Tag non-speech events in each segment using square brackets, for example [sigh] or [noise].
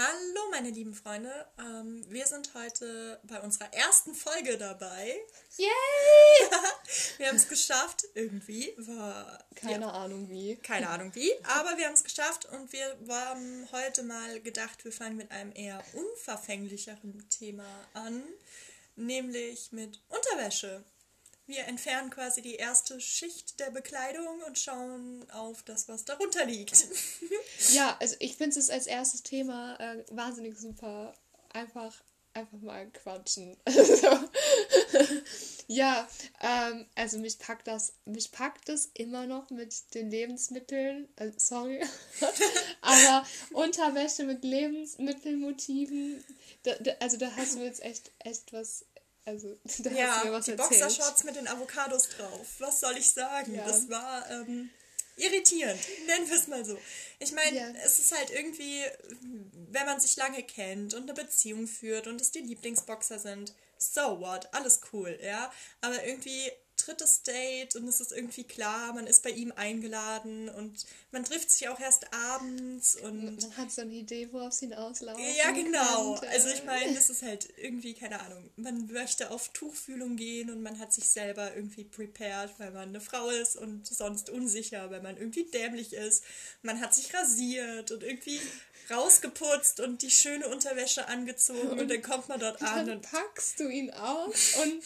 Hallo, meine lieben Freunde. Ähm, wir sind heute bei unserer ersten Folge dabei. Yay! [laughs] wir haben es geschafft. Irgendwie war. Keine ja, Ahnung wie. Keine Ahnung wie. Aber wir haben es geschafft und wir haben heute mal gedacht, wir fangen mit einem eher unverfänglicheren Thema an. Nämlich mit Unterwäsche. Wir entfernen quasi die erste Schicht der Bekleidung und schauen auf das, was darunter liegt. [laughs] ja, also ich finde es als erstes Thema äh, wahnsinnig super. Einfach, einfach mal quatschen. [laughs] ja, ähm, also mich packt das, mich packt das immer noch mit den Lebensmitteln. Äh, sorry. [laughs] Aber Unterwäsche mit Lebensmittelmotiven. Da, da, also da hast du jetzt echt, echt was also, [laughs] da ja, hast du mir was die erzählt. Boxershorts mit den Avocados drauf. Was soll ich sagen? Ja. Das war ähm, irritierend. Nennen wir es mal so. Ich meine, ja. es ist halt irgendwie, wenn man sich lange kennt und eine Beziehung führt und es die Lieblingsboxer sind, so what, alles cool, ja. Aber irgendwie drittes Date und es ist irgendwie klar, man ist bei ihm eingeladen und man trifft sich auch erst abends und. Man hat so eine Idee, worauf es hinauslaufen Ja, genau. Könnte. Also ich meine, das ist halt irgendwie, keine Ahnung, man möchte auf Tuchfühlung gehen und man hat sich selber irgendwie prepared, weil man eine Frau ist und sonst unsicher, weil man irgendwie dämlich ist. Man hat sich rasiert und irgendwie rausgeputzt und die schöne Unterwäsche angezogen und, und dann kommt man dort an. Dann packst du ihn aus und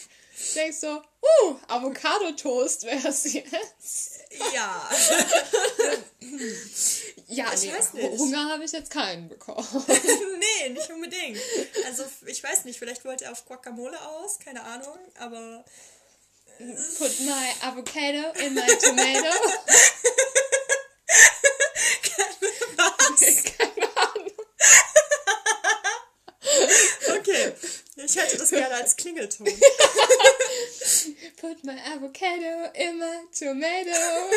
denkst so, uh, Avocado-Toast wäre es jetzt. Ja. [laughs] ja, ich nee, weiß nicht. Hunger habe ich jetzt keinen bekommen. [laughs] nee, nicht unbedingt. Also, ich weiß nicht, vielleicht wollte er auf Guacamole aus, keine Ahnung, aber. Put my avocado in my tomato. Was? [laughs] Keine Ahnung. okay, ich hätte das gerne als Klingelton. [laughs] Put my avocado in my tomato.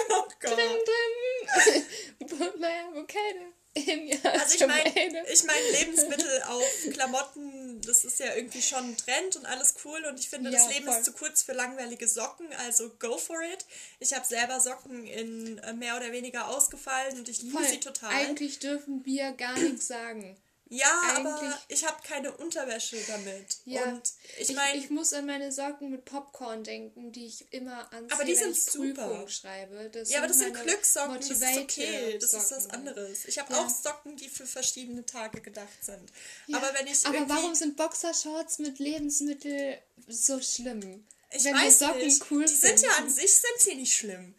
Oh Gott. Drin, drin. [laughs] Put my avocado in your Also ich meine, ich meine Lebensmittel auf Klamotten, das ist ja irgendwie schon ein Trend und alles cool und ich finde, ja, das Leben voll. ist zu kurz für langweilige Socken, also go for it. Ich habe selber Socken in äh, mehr oder weniger ausgefallen und ich liebe sie total. Eigentlich dürfen wir gar nichts sagen. Ja, Eigentlich, aber ich habe keine Unterwäsche damit. Ja, und ich meine, ich, ich, muss an meine Socken mit Popcorn denken, die ich immer anziehe, aber die sind wenn ich super. Prüfung schreibe. Das ja, aber das sind Glückssocken, das ist okay, das Socken. ist was anderes. Ich habe ja. auch Socken, die für verschiedene Tage gedacht sind. Ja, aber wenn ich Aber warum sind Boxershorts mit Lebensmitteln so schlimm? Ich wenn weiß die Socken nicht. cool die sind ja an sich sind sie nicht schlimm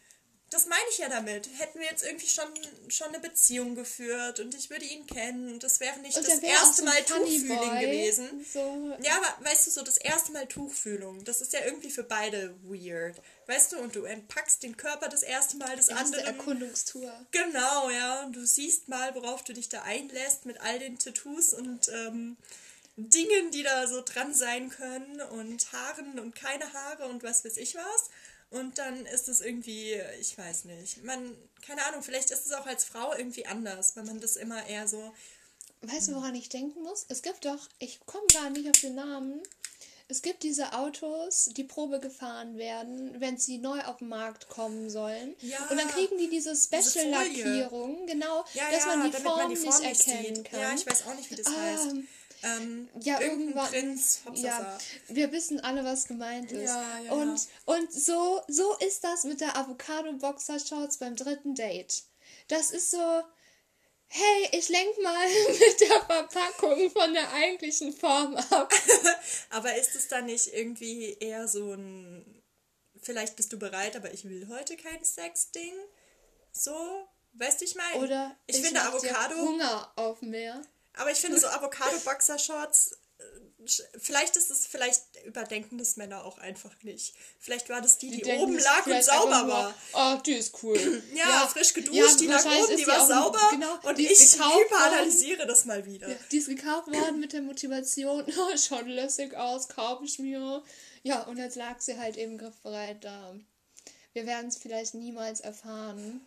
das meine ich ja damit. Hätten wir jetzt irgendwie schon, schon eine Beziehung geführt und ich würde ihn kennen und das wäre nicht und das erste so Mal Tuchfühlung gewesen. So. Ja, aber weißt du, so das erste Mal Tuchfühlung, das ist ja irgendwie für beide weird. Weißt du, und du entpackst den Körper das erste Mal des anderen. Erkundungstour. Genau, ja. Und du siehst mal, worauf du dich da einlässt mit all den Tattoos und ähm, Dingen, die da so dran sein können und Haaren und keine Haare und was weiß ich was. Und dann ist es irgendwie, ich weiß nicht, man, keine Ahnung, vielleicht ist es auch als Frau irgendwie anders, weil man das immer eher so. Weißt du, woran ich denken muss? Es gibt doch, ich komme gar nicht auf den Namen. Es gibt diese Autos, die Probe gefahren werden, wenn sie neu auf den Markt kommen sollen. Ja, und dann kriegen die diese Special-Lackierung, genau, ja, dass ja, man, die Form, man die Form nicht erkennen kann. Ja, ich weiß auch nicht, wie das ah, heißt. Ähm, ja, irgendwann. Prinz, ja, wir wissen alle, was gemeint ist. Ja, ja, und, und so, so ist das mit der Avocado-Boxer-Shorts beim dritten Date. Das ist so, hey, ich lenk mal [laughs] mit der Verpackung von der eigentlichen Form ab. [laughs] aber ist es dann nicht irgendwie eher so ein, vielleicht bist du bereit, aber ich will heute kein Sex-Ding? So, weißt du, ich meine? Oder ich, ich finde Avocado. Hunger auf mehr. Aber ich finde so Avocado-Boxershorts, äh, vielleicht ist es, vielleicht überdenken das Männer auch einfach nicht. Vielleicht war das die, die, die oben lag und sauber war. Oh, die ist cool. [clears throat] ja, ja, frisch geduscht, ja, die lag oben, die war sauber. Genau, und ich hyperanalysiere das mal wieder. Ja, die ist gekauft worden mit der Motivation, [laughs] oh, schaut lässig aus, kaufe ich mir. Ja, und jetzt lag sie halt eben griffbereit da. Wir werden es vielleicht niemals erfahren.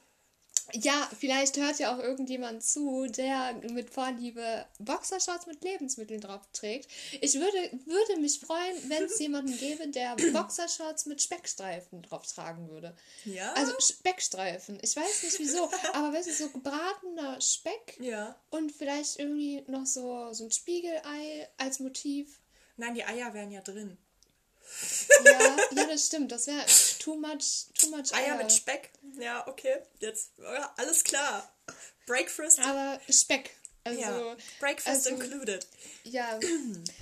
Ja, vielleicht hört ja auch irgendjemand zu, der mit Vorliebe Boxershorts mit Lebensmitteln drauf trägt. Ich würde, würde mich freuen, wenn es [laughs] jemanden gäbe, der Boxershorts mit Speckstreifen drauf tragen würde. Ja. Also Speckstreifen. Ich weiß nicht wieso, [laughs] aber weißt du, so gebratener Speck ja. und vielleicht irgendwie noch so, so ein Spiegelei als Motiv. Nein, die Eier wären ja drin. Ja, [laughs] ja, das stimmt. Das wäre too much, too much Eier. Eier mit Speck. Ja, okay. Jetzt alles klar. Breakfast. Aber Speck. Also, ja. Breakfast also, included. Ja,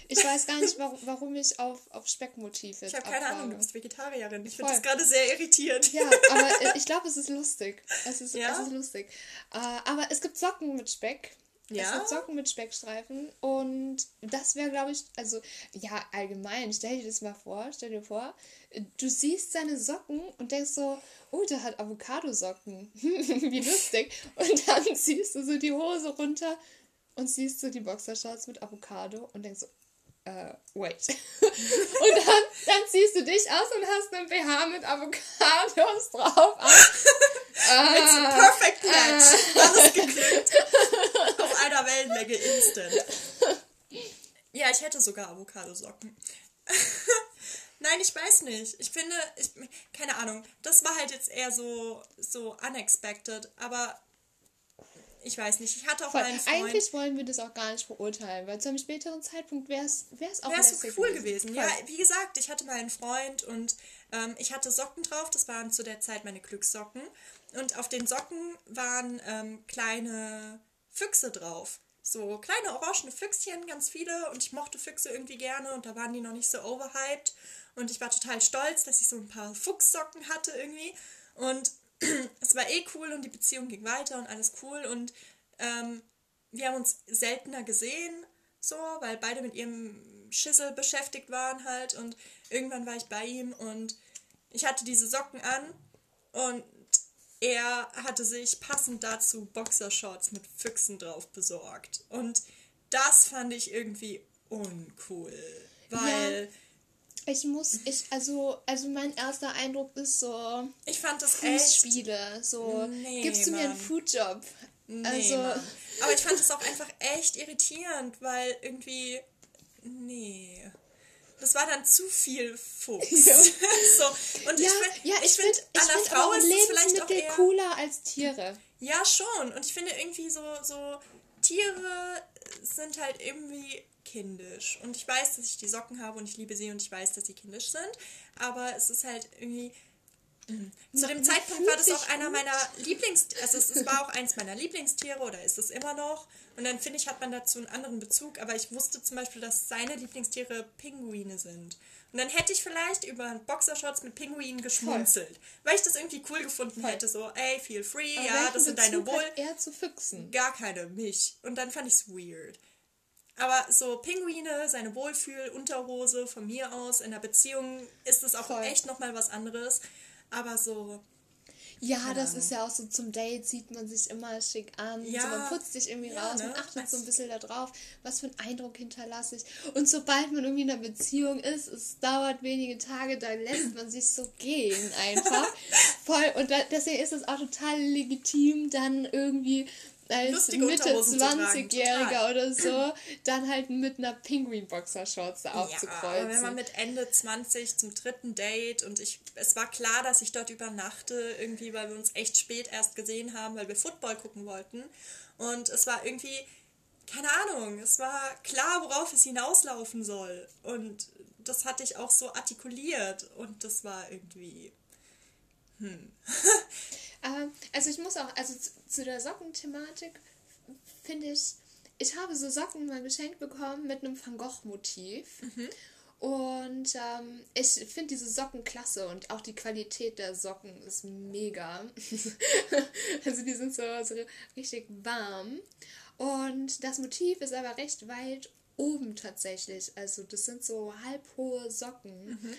ich weiß gar nicht, warum, warum ich auf, auf Speckmotiv jetzt Ich habe keine abfahre. Ahnung, du bist Vegetarierin. Ich finde das gerade sehr irritierend. Ja, aber ich [laughs] glaube, es ist lustig. Es ist, ja? es ist lustig. Uh, aber es gibt Socken mit Speck. Ja. Es gibt Socken mit Speckstreifen und das wäre, glaube ich, also ja, allgemein, stell dir das mal vor, stell dir vor, du siehst seine Socken und denkst so, oh, der hat Avocado-Socken. [laughs] Wie lustig. Und dann [laughs] ziehst du so die Hose runter und siehst so die Boxershorts mit Avocado und denkst so, äh, wait. [laughs] und dann, dann ziehst du dich aus und hast einen BH mit Avocados drauf an. It's a perfect match. Uh, Alles geglückt. Auf einer Wellenlänge instant. Ja, ich hätte sogar Avocadosocken. [laughs] Nein, ich weiß nicht. Ich finde, ich, keine Ahnung. Das war halt jetzt eher so, so unexpected. Aber ich weiß nicht, ich hatte auch Voll. einen Freund. Eigentlich wollen wir das auch gar nicht beurteilen, weil zu einem späteren Zeitpunkt wäre es auch wär's so cool gewesen. gewesen. Ja, wie gesagt, ich hatte mal einen Freund und ähm, ich hatte Socken drauf. Das waren zu der Zeit meine Glückssocken. Und auf den Socken waren ähm, kleine Füchse drauf. So kleine orangene Füchschen, ganz viele. Und ich mochte Füchse irgendwie gerne und da waren die noch nicht so overhyped. Und ich war total stolz, dass ich so ein paar Fuchssocken hatte irgendwie. Und [clears throat] es war eh cool und die Beziehung ging weiter und alles cool. Und ähm, wir haben uns seltener gesehen, so, weil beide mit ihrem Schissel beschäftigt waren halt. Und irgendwann war ich bei ihm und ich hatte diese Socken an und er hatte sich passend dazu Boxershorts mit Füchsen drauf besorgt. Und das fand ich irgendwie uncool. Weil. Ja ich muss, ich, also, also mein erster Eindruck ist so. Ich fand das Fußspiele, echt. So, nee, gibst du Mann. mir einen Foodjob? Nee, also. Mann. Aber ich fand es auch einfach echt irritierend, weil irgendwie. Nee. Das war dann zu viel Fuchs. Ja. [laughs] so. Und ja, ich, ja, ich, ich finde, find, an der Frau ist es vielleicht auch eher... cooler als Tiere. Ja, schon. Und ich finde irgendwie so, so Tiere sind halt irgendwie kindisch. Und ich weiß, dass ich die Socken habe und ich liebe sie und ich weiß, dass sie kindisch sind. Aber es ist halt irgendwie. Zu dem Zeitpunkt war das auch einer meiner Lieblings... Also es, es war auch eins meiner Lieblingstiere oder ist es immer noch. Und dann finde ich, hat man dazu einen anderen Bezug. Aber ich wusste zum Beispiel, dass seine Lieblingstiere Pinguine sind. Und dann hätte ich vielleicht über Boxershorts mit Pinguinen geschmunzelt. Voll. Weil ich das irgendwie cool gefunden Voll. hätte. So, ey, feel free, Aber ja, das sind deine Wohl. eher zu Füchsen. Gar keine, mich. Und dann fand ich es weird. Aber so Pinguine, seine Wohlfühl-Unterhose von mir aus, in der Beziehung ist es auch Voll. echt nochmal was anderes. Aber so. Ja, das ist ja auch so zum Date, sieht man sich immer schick an. Ja. So, man putzt sich irgendwie ja, raus, ne? man achtet so ein bisschen darauf, was für einen Eindruck hinterlasse ich. Und sobald man irgendwie in einer Beziehung ist, es dauert wenige Tage, da lässt man sich so gehen einfach. [laughs] Voll. Und deswegen ist es auch total legitim, dann irgendwie als Mitte 20-Jähriger oder so, dann halt mit einer Penguin-Boxershorts da aufzukreuzen. Ja, aber wenn man mit Ende 20 zum dritten Date und ich, es war klar, dass ich dort übernachte, irgendwie, weil wir uns echt spät erst gesehen haben, weil wir Football gucken wollten. Und es war irgendwie, keine Ahnung, es war klar, worauf es hinauslaufen soll. Und das hatte ich auch so artikuliert und das war irgendwie. Hm. [laughs] Also ich muss auch, also zu, der Sockenthematik finde ich, ich habe so Socken mal geschenkt bekommen mit einem Van Gogh-Motiv. Mhm. Und ähm, ich finde diese Socken klasse und auch die Qualität der Socken ist mega. [laughs] also die sind so, so richtig warm. Und das Motiv ist aber recht weit oben tatsächlich. Also das sind so halbhohe Socken. Mhm.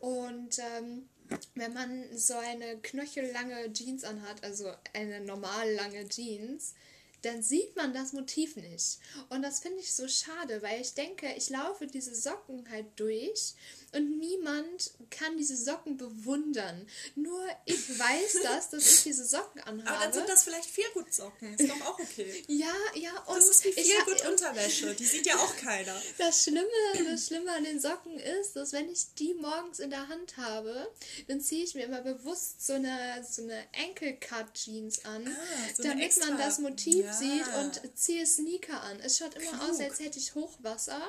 Und ähm, wenn man so eine knöchellange Jeans anhat, also eine normal lange Jeans, dann sieht man das Motiv nicht. Und das finde ich so schade, weil ich denke, ich laufe diese Socken halt durch und niemand kann diese Socken bewundern. Nur ich weiß das, dass ich diese Socken anhabe. [laughs] Aber dann sind das vielleicht Feelgood-Socken. Ist doch auch okay. ja, ja. Und das ist wie Feelgood-Unterwäsche. Die sieht ja auch [laughs] keiner. Das Schlimme, das Schlimme an den Socken ist, dass wenn ich die morgens in der Hand habe, dann ziehe ich mir immer bewusst so eine, so eine Ankle-Cut-Jeans an, ah, so damit man das Motiv ja. sieht und ziehe Sneaker an. Es schaut immer Klug. aus, als hätte ich Hochwasser.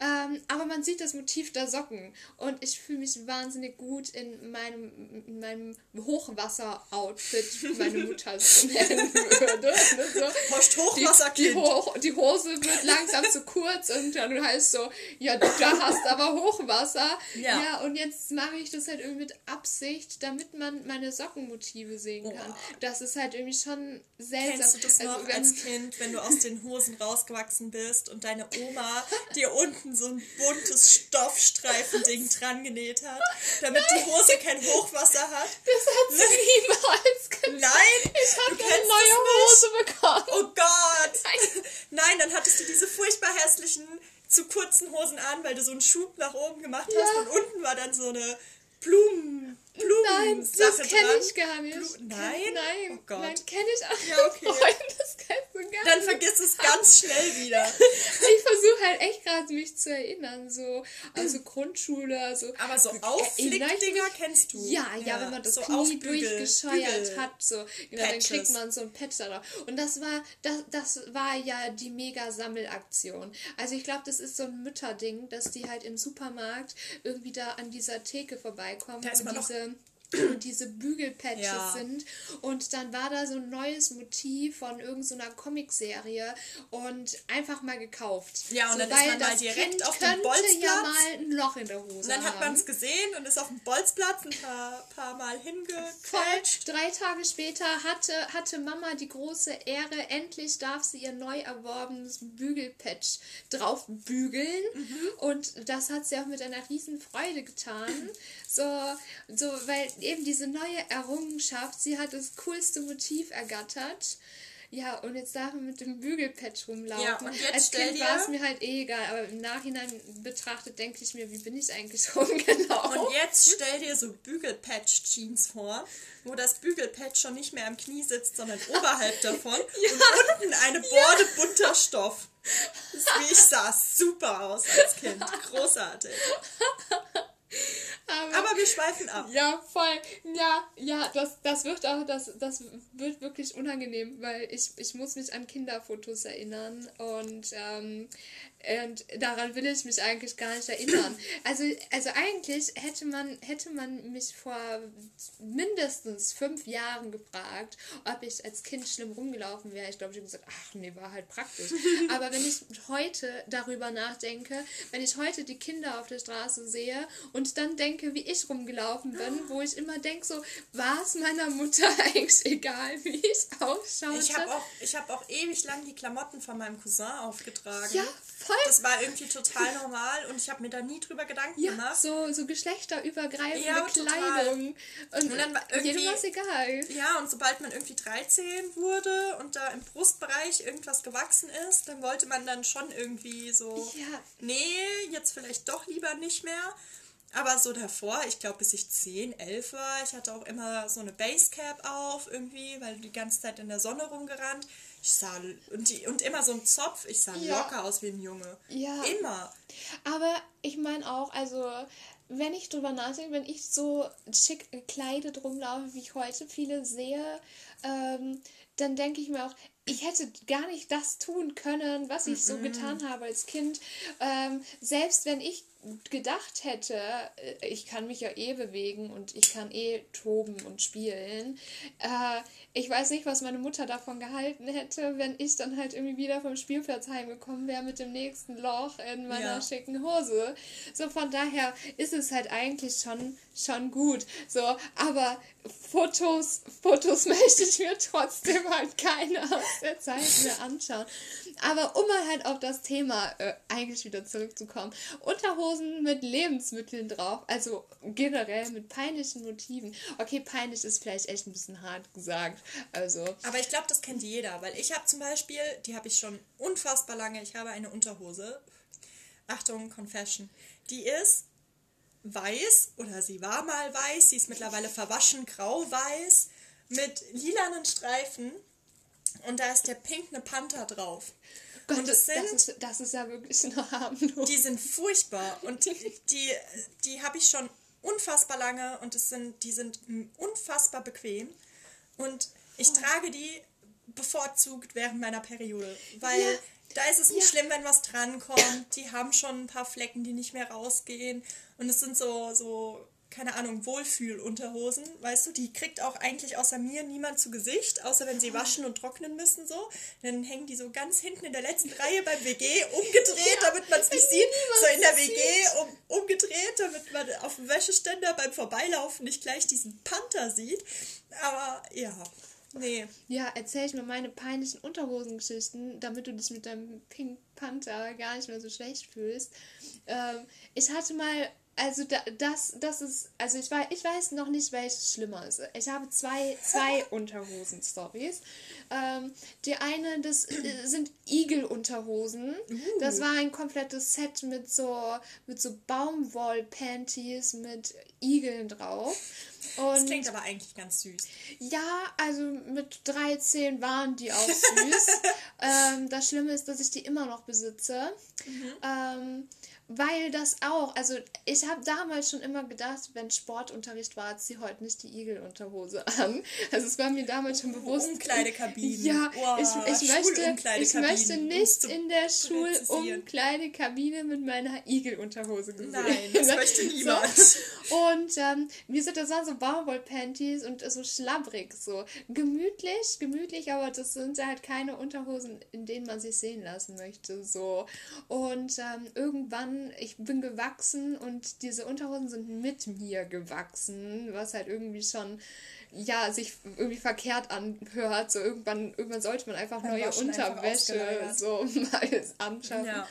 Ähm, aber man sieht das Motiv der Socken. Und ich fühle mich wahnsinnig gut in meinem, in meinem Hochwasser-Outfit, wie meine Mutter es [laughs] nennen würde. Ne, so. Hochwasserkind. Die, die, Ho die Hose wird langsam zu kurz und dann heißt so, ja, da hast aber Hochwasser. Ja. ja, und jetzt mache ich das halt irgendwie mit Absicht, damit man meine Sockenmotive sehen kann. Oh. Das ist halt irgendwie schon seltsam. Kennst du das also, noch als Kind, wenn du aus den Hosen rausgewachsen bist und deine Oma [laughs] dir unten so ein buntes Stoffstreifending dran genäht hat, damit die Hose kein Hochwasser hat? Das hat sie niemals getan. Nein! Ich habe eine neue Hose bekommen. Oh Gott! Nein. Nein, dann hattest du diese furchtbar hässlichen zu kurzen Hosen an, weil du so einen Schub nach oben gemacht hast ja. und unten war dann so eine Blumen, Blumen Nein, das kenne ich gar nicht. Blu nein? Nein, oh Gott. nein, kenne ich auch ja, okay. Freund, das kennst du gar Dann vergiss es ganz schnell wieder. [laughs] ich versuche halt echt gerade mich zu erinnern, so, also [clears throat] Grundschule, so. Aber so Aufflickdinger kennst du? Ja, ja, ja, wenn man das so Knie durchgescheuert Bügel. hat, so, genau, dann kriegt man so ein Patch da drauf. Und das war, das, das war ja die Mega-Sammelaktion. Also ich glaube, das ist so ein Mütterding, dass die halt im Supermarkt irgendwie da an dieser Theke vorbeikommen da und diese Hoşçakalın. Diese Bügelpatches ja. sind. Und dann war da so ein neues Motiv von irgendeiner so Comicserie und einfach mal gekauft. Ja, und so, dann ist man mal direkt kind auf dem Bolzplatz. ja mal ein Loch in der Hose Und dann hat man es gesehen und ist auf dem Bolzplatz ein paar, paar Mal hingequetscht. Drei Tage später hatte, hatte Mama die große Ehre, endlich darf sie ihr neu erworbenes Bügelpatch drauf bügeln. Mhm. Und das hat sie auch mit einer riesen Freude getan. So, so, weil eben diese neue Errungenschaft, sie hat das coolste Motiv ergattert. Ja, und jetzt darf man mit dem Bügelpatch rumlaufen. Ja, und jetzt Als Kind war es mir halt eh egal, aber im Nachhinein betrachtet denke ich mir, wie bin ich eigentlich [laughs] rumgelaufen? Und jetzt stell dir so Bügelpatch-Jeans vor, wo das Bügelpatch schon nicht mehr am Knie sitzt, sondern [laughs] oberhalb davon ja. und unten eine Borde ja. bunter Stoff. Das, wie ich sah super aus als Kind. Großartig. [laughs] Aber, aber, wir schweifen ab. Ja, voll. Ja, ja, das, das wird auch, das, das wird wirklich unangenehm, weil ich, ich muss mich an Kinderfotos erinnern und ähm, und daran will ich mich eigentlich gar nicht erinnern. Also, also eigentlich hätte man, hätte man mich vor mindestens fünf Jahren gefragt, ob ich als Kind schlimm rumgelaufen wäre. Ich glaube, ich hätte gesagt, ach nee, war halt praktisch. [laughs] Aber wenn ich heute darüber nachdenke, wenn ich heute die Kinder auf der Straße sehe und dann denke, wie ich rumgelaufen bin, wo ich immer denke, so, war es meiner Mutter [laughs] eigentlich egal, wie ich ausschaue? Ich habe auch, hab auch ewig lang die Klamotten von meinem Cousin aufgetragen. Ja, voll. Das war irgendwie total normal und ich habe mir da nie drüber Gedanken ja, gemacht. So, so geschlechterübergreifende ja, Kleidung. Und, und dann war irgendwie, jedem egal. Ja, und sobald man irgendwie 13 wurde und da im Brustbereich irgendwas gewachsen ist, dann wollte man dann schon irgendwie so, ja. nee, jetzt vielleicht doch lieber nicht mehr. Aber so davor, ich glaube, bis ich 10, 11 war, ich hatte auch immer so eine Basecap auf irgendwie, weil die ganze Zeit in der Sonne rumgerannt. Ich sah und, die, und immer so ein Zopf, ich sah ja. locker aus wie ein Junge. Ja. Immer. Aber ich meine auch, also wenn ich drüber nachdenke, wenn ich so schick gekleidet rumlaufe, wie ich heute viele sehe, ähm, dann denke ich mir auch, ich hätte gar nicht das tun können, was ich so getan habe als Kind. Ähm, selbst wenn ich gedacht hätte, äh, ich kann mich ja eh bewegen und ich kann eh toben und spielen. Äh, ich weiß nicht, was meine Mutter davon gehalten hätte, wenn ich dann halt irgendwie wieder vom Spielplatz heimgekommen wäre mit dem nächsten Loch in meiner ja. schicken Hose. So von daher ist es halt eigentlich schon, schon gut. So, aber Fotos, Fotos [laughs] möchte ich mir trotzdem halt keine aus der Zeit mehr anschauen. Aber um mal halt auf das Thema äh, eigentlich wieder zurückzukommen. Unterhosen mit Lebensmitteln drauf, also generell mit peinlichen Motiven. Okay, peinlich ist vielleicht echt ein bisschen hart gesagt. Also. Aber ich glaube, das kennt jeder, weil ich habe zum Beispiel, die habe ich schon unfassbar lange, ich habe eine Unterhose. Achtung, Confession. Die ist weiß oder sie war mal weiß, sie ist mittlerweile verwaschen, grau-weiß mit lilanen Streifen und da ist der pinkne Panther drauf. Gott, und es sind, das, ist, das ist ja wirklich noch harmlos. Die sind furchtbar und die, die, die habe ich schon unfassbar lange und es sind, die sind unfassbar bequem und ich oh. trage die bevorzugt während meiner Periode, weil ja. da ist es nicht ja. schlimm, wenn was drankommt. Die haben schon ein paar Flecken, die nicht mehr rausgehen und es sind so, so keine Ahnung, Wohlfühlunterhosen, weißt du, die kriegt auch eigentlich außer mir niemand zu Gesicht, außer wenn sie waschen und trocknen müssen so. Dann hängen die so ganz hinten in der letzten Reihe beim WG umgedreht, ja, damit man es nicht sieht. So in der WG um, umgedreht, damit man auf dem Wäscheständer beim Vorbeilaufen nicht gleich diesen Panther sieht. Aber ja. Nee. Ja, erzähl ich mir meine peinlichen Unterhosengeschichten, damit du dich mit deinem Pink Panther gar nicht mehr so schlecht fühlst. Ähm, ich hatte mal also da, das, das ist, also ich weiß, ich weiß noch nicht, welches schlimmer ist. Ich habe zwei, zwei [laughs] Unterhosen-Stories. Ähm, die eine, das äh, sind Igel-Unterhosen. Uh. Das war ein komplettes Set mit so, mit so Baumwoll-Panties mit Igeln drauf. Und das klingt aber eigentlich ganz süß. Ja, also mit 13 waren die auch süß. [laughs] ähm, das Schlimme ist, dass ich die immer noch besitze. Mhm. Ähm, weil das auch, also ich habe damals schon immer gedacht, wenn Sportunterricht war, zieh heute nicht die Igelunterhose an. Also es war mir damals schon bewusst. Umkleidekabinen. Ja, oh, ich, ich, möchte, ich möchte nicht in der Schulumkleidekabine mit meiner Igelunterhose gesehen. Nein, das möchte niemand. [laughs] So. Und ähm, mir sind das waren so Baumwollpanties und so schlabbrig, so gemütlich, gemütlich, aber das sind halt keine Unterhosen, in denen man sich sehen lassen möchte. So. Und ähm, irgendwann ich bin gewachsen und diese Unterhosen sind mit mir gewachsen, was halt irgendwie schon ja, sich irgendwie verkehrt anhört. So irgendwann, irgendwann sollte man einfach neue Unterwäsche einfach so [laughs] mal anschaffen. Ja.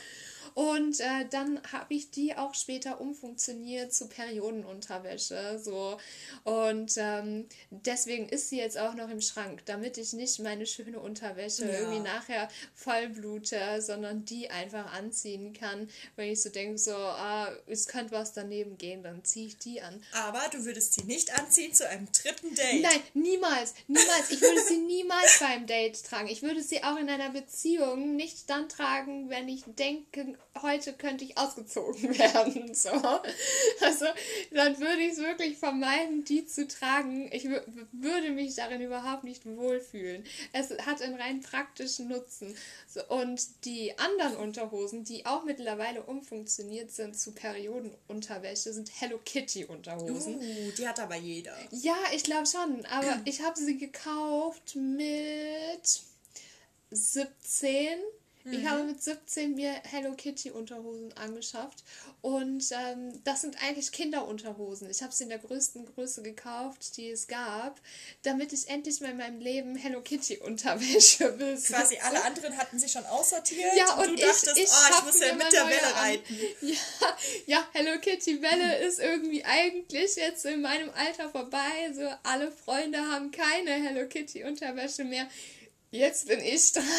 Und äh, dann habe ich die auch später umfunktioniert zu Periodenunterwäsche. So. Und ähm, deswegen ist sie jetzt auch noch im Schrank, damit ich nicht meine schöne Unterwäsche ja. irgendwie nachher vollblute, sondern die einfach anziehen kann. Wenn ich so denke, so, ah, es könnte was daneben gehen, dann ziehe ich die an. Aber du würdest sie nicht anziehen zu einem dritten Date. Nein, niemals, niemals. Ich würde sie niemals [laughs] beim Date tragen. Ich würde sie auch in einer Beziehung nicht dann tragen, wenn ich denke, heute könnte ich ausgezogen [laughs] werden. So. Also dann würde ich es wirklich vermeiden, die zu tragen. Ich würde mich darin überhaupt nicht wohlfühlen. Es hat einen rein praktischen Nutzen. So, und die anderen Unterhosen, die auch mittlerweile umfunktioniert sind zu Periodenunterwäsche, sind Hello Kitty Unterhosen. Uh, die hat aber jeder. Ja, ich glaube schon. Aber [clears throat] ich habe sie gekauft mit 17 Mhm. Ich habe mit 17 mir Hello Kitty Unterhosen angeschafft und ähm, das sind eigentlich Kinderunterhosen. Ich habe sie in der größten Größe gekauft, die es gab, damit ich endlich mal in meinem Leben Hello Kitty Unterwäsche [laughs] besitze. Quasi alle anderen hatten sie schon aussortiert ja, und, und du ich, dachtest, ich, oh, ich muss ja mit der Welle reiten. [laughs] Ja, ja, Hello Kitty Welle [laughs] ist irgendwie eigentlich jetzt in meinem Alter vorbei. So alle Freunde haben keine Hello Kitty Unterwäsche mehr jetzt bin ich dran. [laughs]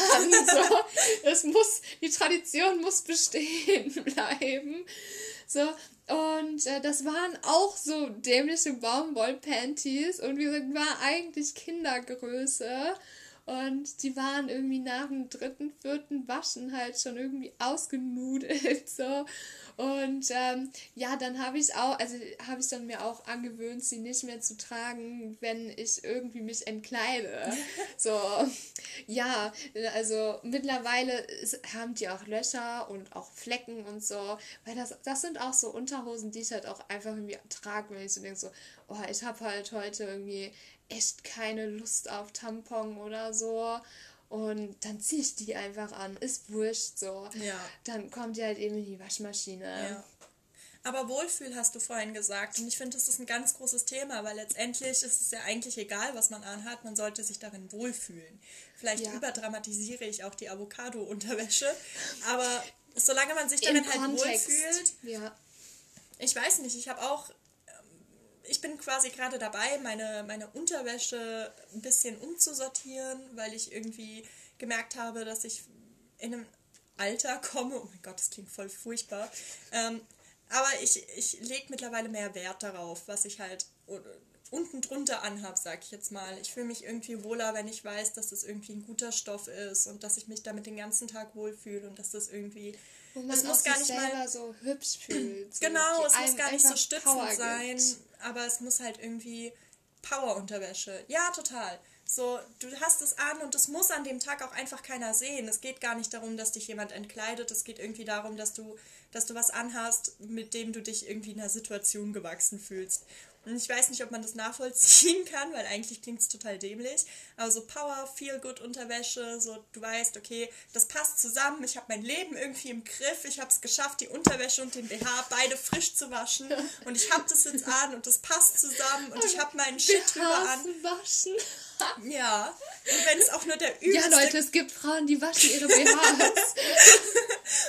So, es muss, die Tradition muss bestehen [laughs] bleiben. So, und äh, das waren auch so dämliche Baumwollpanties und wie gesagt, war eigentlich Kindergröße. Und die waren irgendwie nach dem dritten, vierten Waschen halt schon irgendwie ausgenudelt. [laughs] So. Und ähm, ja, dann habe ich auch, also habe ich dann mir auch angewöhnt, sie nicht mehr zu tragen, wenn ich irgendwie mich entkleide. [laughs] so, ja, also mittlerweile haben die auch Löcher und auch Flecken und so, weil das, das sind auch so Unterhosen, die ich halt auch einfach irgendwie trage, wenn ich so denke, so, oh, ich habe halt heute irgendwie echt keine Lust auf Tampon oder so. Und dann ziehe ich die einfach an. Ist wurscht so. Ja. Dann kommt die halt eben in die Waschmaschine. Ja. Aber Wohlfühl hast du vorhin gesagt. Und ich finde, das ist ein ganz großes Thema, weil letztendlich ist es ja eigentlich egal, was man anhat. Man sollte sich darin wohlfühlen. Vielleicht ja. überdramatisiere ich auch die Avocado-Unterwäsche. Aber solange man sich darin halt wohlfühlt. Ja. Ich weiß nicht, ich habe auch ich bin quasi gerade dabei, meine, meine Unterwäsche ein bisschen umzusortieren, weil ich irgendwie gemerkt habe, dass ich in einem Alter komme. Oh mein Gott, das klingt voll furchtbar. Ähm, Aber ich, ich lege mittlerweile mehr Wert darauf, was ich halt unten drunter anhab, sag ich jetzt mal. Ich fühle mich irgendwie wohler, wenn ich weiß, dass das irgendwie ein guter Stoff ist und dass ich mich damit den ganzen Tag wohlfühle und dass das irgendwie. Wo man [clears throat] es muss gar nicht mal so hübsch fühlt. So genau, es muss gar nicht so stützend sein, aber es muss halt irgendwie Power-Unterwäsche. Ja, total. So, du hast es an und es muss an dem Tag auch einfach keiner sehen. Es geht gar nicht darum, dass dich jemand entkleidet. Es geht irgendwie darum, dass du, dass du was anhast, mit dem du dich irgendwie in einer Situation gewachsen fühlst. Und ich weiß nicht, ob man das nachvollziehen [laughs] kann, weil eigentlich klingt es total dämlich. Aber so Power, Feel Good Unterwäsche, so du weißt, okay, das passt zusammen. Ich habe mein Leben irgendwie im Griff. Ich habe es geschafft, die Unterwäsche und den BH beide frisch zu waschen. [laughs] Und ich habe das jetzt an und das passt zusammen und ich habe meinen Shit drüber an. Waschen. [laughs] Ja, und wenn es auch nur der übelste... Ja, Leute, es gibt Frauen, die waschen ihre BHs.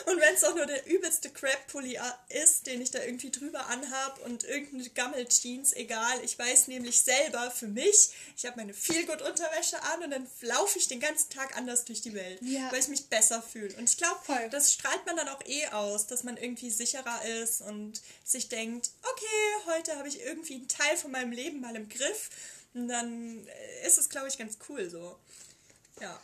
und wenn es auch nur der übelste Crap-Pulli ist, den ich da irgendwie drüber anhab und irgendeine Gammel-Jeans, egal. Ich weiß nämlich selber für mich, ich habe meine Feelgood-Unterwäsche an und dann laufe ich den ganzen Tag anders durch die Welt, ja. weil ich mich besser fühle. Und ich glaube, das strahlt man dann auch eh aus, dass man irgendwie sicherer ist und sich denkt, okay, heute habe ich irgendwie einen Teil von meinem Leben mal im Griff und dann ist es, glaube ich, ganz cool so. Ja.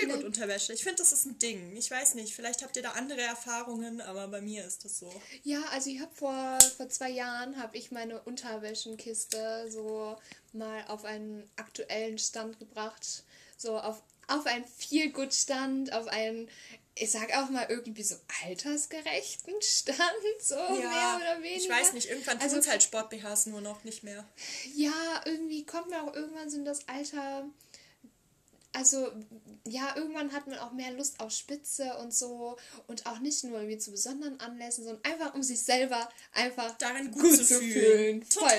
Viel gut Unterwäsche. Ich finde, das ist ein Ding. Ich weiß nicht, vielleicht habt ihr da andere Erfahrungen, aber bei mir ist das so. Ja, also ich habe vor, vor zwei Jahren habe ich meine Unterwäschenkiste so mal auf einen aktuellen Stand gebracht. So auf, auf einen viel gut Stand, auf einen ich sag auch mal irgendwie so altersgerechten Stand, [laughs] so ja, mehr oder weniger. Ich weiß nicht, irgendwann also, tun halt Sport-BHs nur noch nicht mehr. Ja, irgendwie kommt man auch irgendwann so in das Alter, also ja, irgendwann hat man auch mehr Lust auf Spitze und so und auch nicht nur irgendwie zu besonderen Anlässen, sondern einfach um sich selber einfach darin gut, gut zu fühlen. fühlen. Total,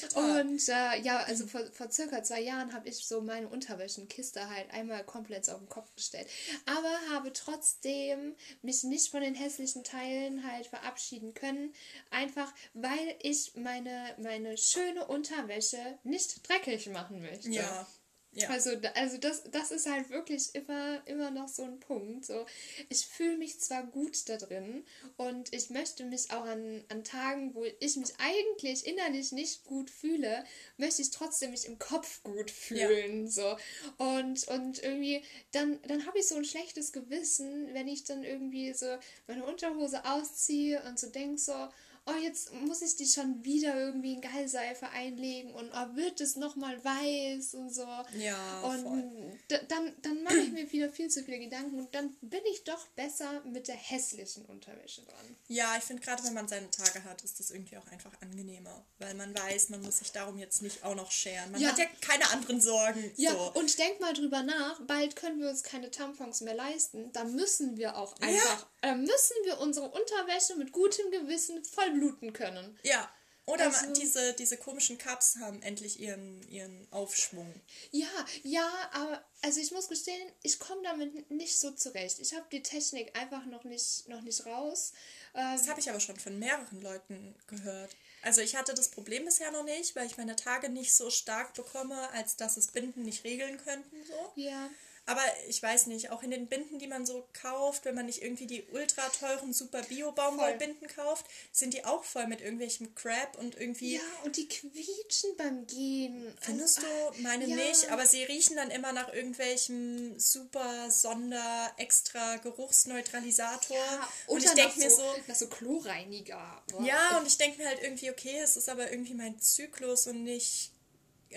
total. Und äh, ja, also vor, vor circa zwei Jahren habe ich so meine Unterwäschenkiste halt einmal komplett auf den Kopf gestellt. Aber habe trotzdem mich nicht von den hässlichen Teilen halt verabschieden können. Einfach weil ich meine, meine schöne Unterwäsche nicht dreckig machen möchte. Ja. Ja. Also, also das, das ist halt wirklich immer, immer noch so ein Punkt. So, ich fühle mich zwar gut da drin und ich möchte mich auch an, an Tagen, wo ich mich eigentlich innerlich nicht gut fühle, möchte ich trotzdem mich im Kopf gut fühlen. Ja. So. Und, und irgendwie, dann, dann habe ich so ein schlechtes Gewissen, wenn ich dann irgendwie so meine Unterhose ausziehe und so denke so, oh, jetzt muss ich die schon wieder irgendwie in Geilseife einlegen und oh, wird es nochmal weiß und so. Ja. Und dann, dann mache ich mir wieder viel zu viele Gedanken und dann bin ich doch besser mit der hässlichen Unterwäsche dran. Ja, ich finde gerade, wenn man seine Tage hat, ist das irgendwie auch einfach angenehmer, weil man weiß, man muss sich darum jetzt nicht auch noch scheren. Man ja. hat ja keine anderen Sorgen. Ja, so. und denk mal drüber nach, bald können wir uns keine Tampons mehr leisten, da müssen wir auch einfach, ja. äh, müssen wir unsere Unterwäsche mit gutem Gewissen voll bluten können. Ja. Oder also, diese, diese komischen Cups haben endlich ihren, ihren Aufschwung. Ja, ja, aber also ich muss gestehen, ich komme damit nicht so zurecht. Ich habe die Technik einfach noch nicht, noch nicht raus. das ähm, habe ich aber schon von mehreren Leuten gehört. Also ich hatte das Problem bisher noch nicht, weil ich meine Tage nicht so stark bekomme, als dass es Binden nicht regeln könnten. So. Ja. Aber ich weiß nicht, auch in den Binden, die man so kauft, wenn man nicht irgendwie die ultra teuren super Bio-Baumwollbinden kauft, sind die auch voll mit irgendwelchem Crap und irgendwie. Ja, und die quietschen beim Gehen. Findest also, du? Meine ja. nicht, aber sie riechen dann immer nach irgendwelchem super Sonder extra Geruchsneutralisator. Ja, und ich denke mir so. Nach so Chlorreiniger. Boah. Ja, und ich denke mir halt irgendwie, okay, es ist aber irgendwie mein Zyklus und nicht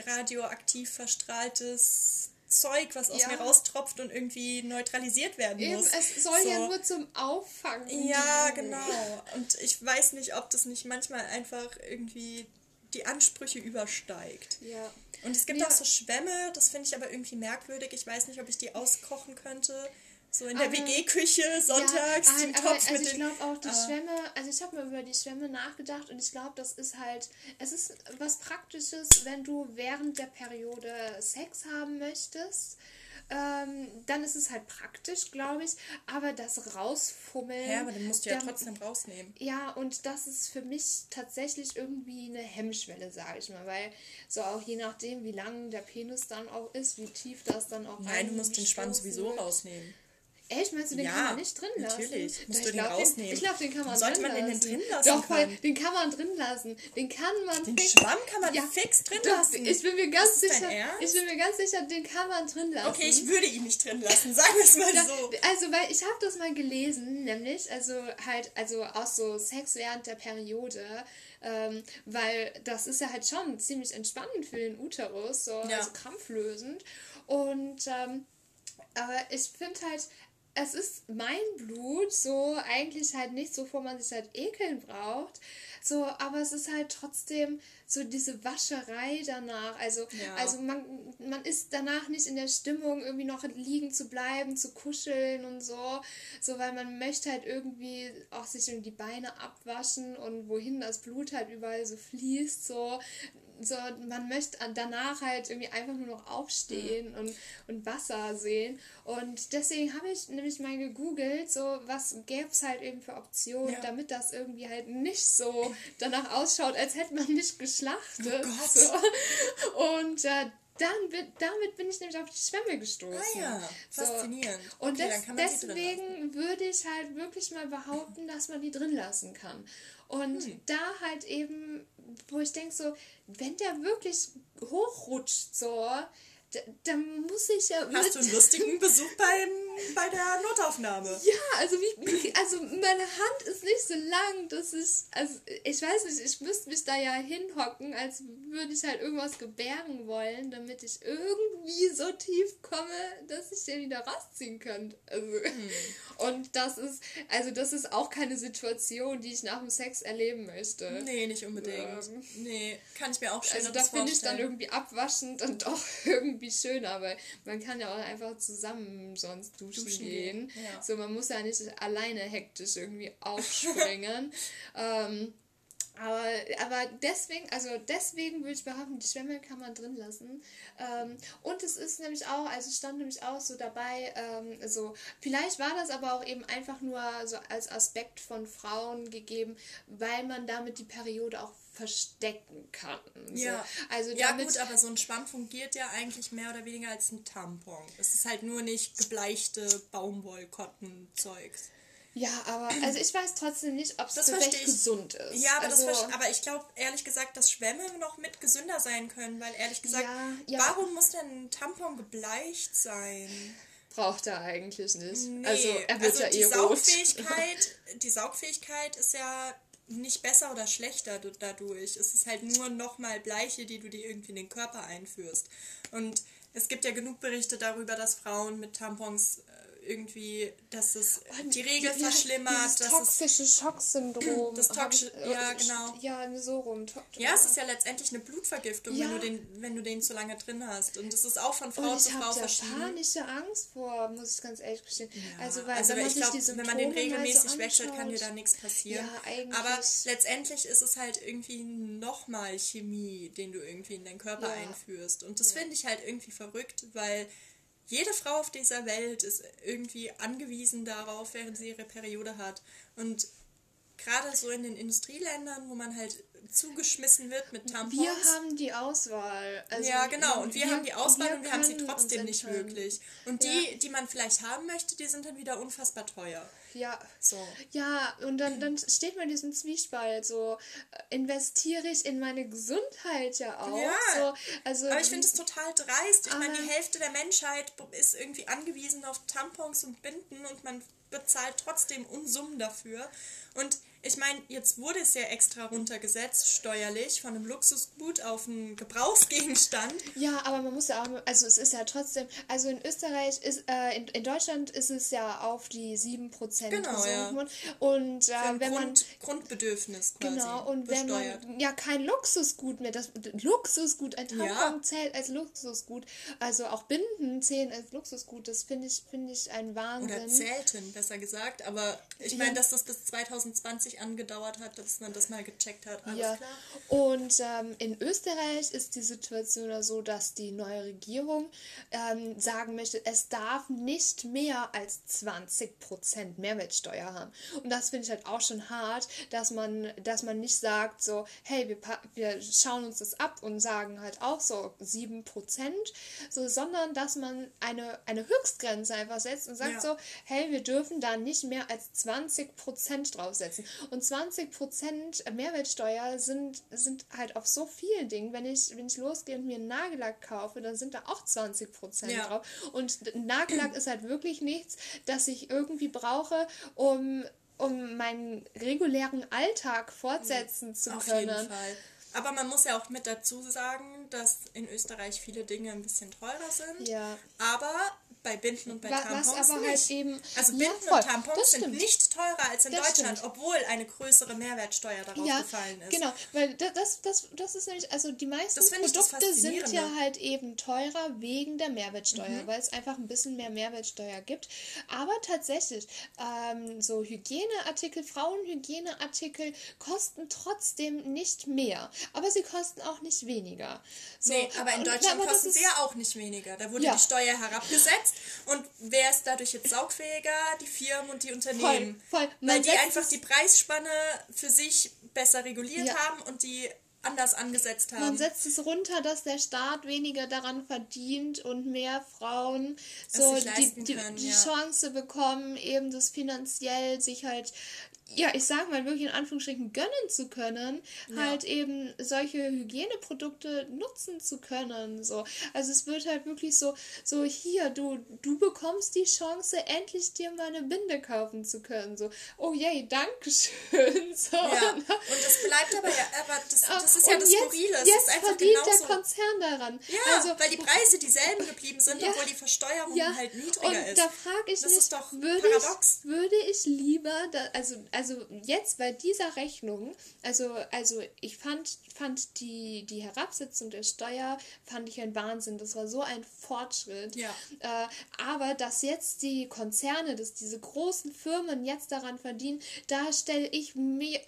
radioaktiv verstrahltes Zeug, was aus ja. mir raustropft und irgendwie neutralisiert werden Eben, muss. Es soll so. ja nur zum Auffangen. Ja, genau. Und ich weiß nicht, ob das nicht manchmal einfach irgendwie die Ansprüche übersteigt. Ja. Und es gibt ja. auch so Schwämme, das finde ich aber irgendwie merkwürdig. Ich weiß nicht, ob ich die auskochen könnte. So in der WG-Küche sonntags ja, den Topf also mit ich glaube auch die uh, Schwämme, also ich habe mir über die Schwämme nachgedacht und ich glaube, das ist halt, es ist was Praktisches, wenn du während der Periode Sex haben möchtest. Ähm, dann ist es halt praktisch, glaube ich. Aber das Rausfummeln. Ja, aber dann musst du ja trotzdem rausnehmen. Ja, und das ist für mich tatsächlich irgendwie eine Hemmschwelle, sage ich mal. Weil so auch je nachdem, wie lang der Penis dann auch ist, wie tief das dann auch Nein, du musst den Schwanz sowieso rausnehmen. Echt? Meinst du, den ja, kann man nicht drin lassen? natürlich. Musst ich du den rausnehmen. Den, ich glaube, den kann man Sollte drin man lassen. den drin lassen Doch, voll, den kann man drin lassen. Den kann man Den fix, Schwamm kann man ja, fix drin doch, lassen. Ich bin mir ganz sicher, ich bin mir ganz sicher, den kann man drin lassen. Okay, ich würde ihn nicht drin lassen, [laughs] sagen wir es mal so. Also, weil ich habe das mal gelesen, nämlich, also halt, also auch so Sex während der Periode, ähm, weil das ist ja halt schon ziemlich entspannend für den Uterus, so, ja. also krampflösend. Und ähm, aber ich finde halt, es ist mein Blut, so eigentlich halt nicht so, wo man sich halt ekeln braucht. So, aber es ist halt trotzdem so diese Wascherei danach. Also, ja. also man, man ist danach nicht in der Stimmung, irgendwie noch liegen zu bleiben, zu kuscheln und so. So, weil man möchte halt irgendwie auch sich die Beine abwaschen und wohin das Blut halt überall so fließt. So, so, man möchte danach halt irgendwie einfach nur noch aufstehen mhm. und, und Wasser sehen. Und deswegen habe ich nämlich mal gegoogelt, so was gäbe es halt eben für Optionen, ja. damit das irgendwie halt nicht so danach ausschaut, als hätte man nicht geschlachtet. Oh so. Und äh, dann bin, damit bin ich nämlich auf die Schwämme gestoßen. Ah ja, faszinierend. So. Und okay, des, deswegen würde ich halt wirklich mal behaupten, dass man die drin lassen kann. Und hm. da halt eben, wo ich denke so, wenn der wirklich hochrutscht so, dann muss ich ja. Hast du einen lustigen Besuch beim, bei der Notaufnahme? Ja, also wie, also meine Hand ist nicht so lang, dass ich, also ich weiß nicht, ich müsste mich da ja hinhocken, als würde ich halt irgendwas gebärgen wollen, damit ich irgendwie so tief komme, dass ich den wieder rausziehen könnte. Also, hm. Und das ist, also das ist auch keine Situation, die ich nach dem Sex erleben möchte. Nee, nicht unbedingt. Ähm, nee, kann ich mir auch schön Also da finde ich dann irgendwie abwaschend und [laughs] doch irgendwie schöner, weil man kann ja auch einfach zusammen sonst duschen, duschen gehen. Ja. So, man muss ja nicht alleine hektisch irgendwie aufspringen. [laughs] ähm, aber, aber deswegen, also deswegen würde ich behaupten, die Schwämme kann man drin lassen. Ähm, und es ist nämlich auch, also stand nämlich auch so dabei, ähm, so, vielleicht war das aber auch eben einfach nur so als Aspekt von Frauen gegeben, weil man damit die Periode auch verstecken kann. So. Ja, also ja gut, aber so ein Schwamm fungiert ja eigentlich mehr oder weniger als ein Tampon. Es ist halt nur nicht gebleichte Baumwollkottenzeugs. Ja, aber also ich weiß trotzdem nicht, ob es wirklich gesund ist. Ja, aber, also, das, aber ich glaube ehrlich gesagt, dass Schwämme noch mit gesünder sein können, weil ehrlich gesagt, ja, ja. warum muss denn ein Tampon gebleicht sein? Braucht er eigentlich nicht. Nee, also er wird also ja die eh Saugfähigkeit, [laughs] die Saugfähigkeit ist ja nicht besser oder schlechter dadurch. Es ist halt nur nochmal Bleiche, die du dir irgendwie in den Körper einführst. Und es gibt ja genug Berichte darüber, dass Frauen mit Tampons irgendwie, dass es oh, die Regel ja, verschlimmert. Das toxische Schocksyndrom. Das toxische, ja, äh, genau. Ja, so rum. Ja, es ist ja letztendlich eine Blutvergiftung, ja. wenn, du den, wenn du den zu lange drin hast. Und es ist auch von Frau zu Frau verschieden. Ich habe panische Angst vor, muss ich ganz ehrlich gestehen. Ja. Also, weil, also wenn, ich glaub, wenn man den regelmäßig so wechselt, kann dir da nichts passieren. Ja, eigentlich. Aber letztendlich ist es halt irgendwie nochmal Chemie, den du irgendwie in deinen Körper einführst. Und das finde ich halt irgendwie verrückt, weil jede Frau auf dieser Welt ist irgendwie angewiesen darauf, während sie ihre Periode hat. Und gerade so in den Industrieländern, wo man halt zugeschmissen wird mit Tampons. Wir haben die Auswahl. Also ja, genau. Und wir, wir haben die Auswahl wir und wir haben sie trotzdem nicht wirklich. Und die, ja. die man vielleicht haben möchte, die sind dann wieder unfassbar teuer. Ja. So. Ja, und dann, dann steht man in diesem Zwiespalt. So, äh, investiere ich in meine Gesundheit ja auch. Ja. So, also, aber ich finde es total dreist. Ich meine, die Hälfte der Menschheit ist irgendwie angewiesen auf Tampons und Binden und man bezahlt trotzdem Unsummen dafür. Und ich meine, jetzt wurde es ja extra runtergesetzt, steuerlich, von einem Luxusgut auf einen Gebrauchsgegenstand. Ja, aber man muss ja auch, also es ist ja trotzdem, also in Österreich ist, äh, in, in Deutschland ist es ja auf die 7% genau, gesunken. Ja. Und äh, wenn Grund, man. Grundbedürfnis quasi. Genau, und besteuert. wenn man ja kein Luxusgut mehr, das Luxusgut, ein Tampon ja. zählt als Luxusgut, also auch Binden zählen als Luxusgut, das finde ich, finde ich ein Wahnsinn. Oder zählten, besser gesagt, aber ich meine, ja. dass das bis 2020 ewig angedauert hat, dass man das mal gecheckt hat. Alles ja. klar. Und ähm, in Österreich ist die Situation so, dass die neue Regierung ähm, sagen möchte, es darf nicht mehr als 20% Mehrwertsteuer haben. Und das finde ich halt auch schon hart, dass man, dass man nicht sagt so, hey, wir, wir schauen uns das ab und sagen halt auch so 7%, so, sondern dass man eine, eine Höchstgrenze einfach setzt und sagt ja. so, hey, wir dürfen da nicht mehr als 20% draufsetzen. Und 20% Mehrwertsteuer sind, sind halt auf so vielen Dingen. Wenn ich, wenn ich losgehe und mir einen Nagellack kaufe, dann sind da auch 20% ja. drauf. Und Nagellack ist halt wirklich nichts, das ich irgendwie brauche, um um meinen regulären Alltag fortsetzen mhm. zu Auf können. Jeden Fall. Aber man muss ja auch mit dazu sagen, dass in Österreich viele Dinge ein bisschen teurer sind. Ja. Aber bei Binden und bei was, Tampons was aber halt nicht. Halt eben, also Binden ja, und Tampons sind nicht teurer als in das Deutschland, stimmt. obwohl eine größere Mehrwertsteuer darauf ja, gefallen ist. Genau, weil das, das, das ist nämlich, also die meisten Produkte sind ja halt eben teurer wegen der Mehrwertsteuer, mhm. weil es einfach ein bisschen mehr Mehrwertsteuer gibt. Aber tatsächlich, ähm, so Hygieneartikel, Frauenhygieneartikel kosten trotzdem nicht mehr, aber sie kosten auch nicht weniger. So, nee, aber in Deutschland und, kosten sie ja auch nicht weniger. Da wurde ja. die Steuer herabgesetzt und wer ist dadurch jetzt saugfähiger? Die Firmen und die Unternehmen. Voll, voll. Weil die einfach die Preisspanne für sich besser reguliert ja. haben und die anders angesetzt haben. Man setzt es runter, dass der Staat weniger daran verdient und mehr Frauen so die, die, können, die ja. Chance bekommen, eben das finanziell sich halt ja, ich sag mal wirklich in Anführungsstrichen gönnen zu können, ja. halt eben solche Hygieneprodukte nutzen zu können. So. Also es wird halt wirklich so, so hier, du, du bekommst die Chance, endlich dir mal eine Binde kaufen zu können. So, oh yay, Dankeschön. [laughs] So. Ja. Und das bleibt aber ja, aber das, das ist ja das Skurrile. Es jetzt ist einfach verdient der Konzern daran. Ja, also, weil die Preise dieselben geblieben sind, ja, obwohl die Versteuerung ja. halt niedriger und ist. Da frage ich das mich, ist doch würde paradox. Ich, würde ich lieber, da, also, also jetzt bei dieser Rechnung, also, also ich fand, fand die, die Herabsetzung der Steuer, fand ich ein Wahnsinn. Das war so ein Fortschritt. Ja. Äh, aber dass jetzt die Konzerne, dass diese großen Firmen jetzt daran verdienen, da stelle ich mir,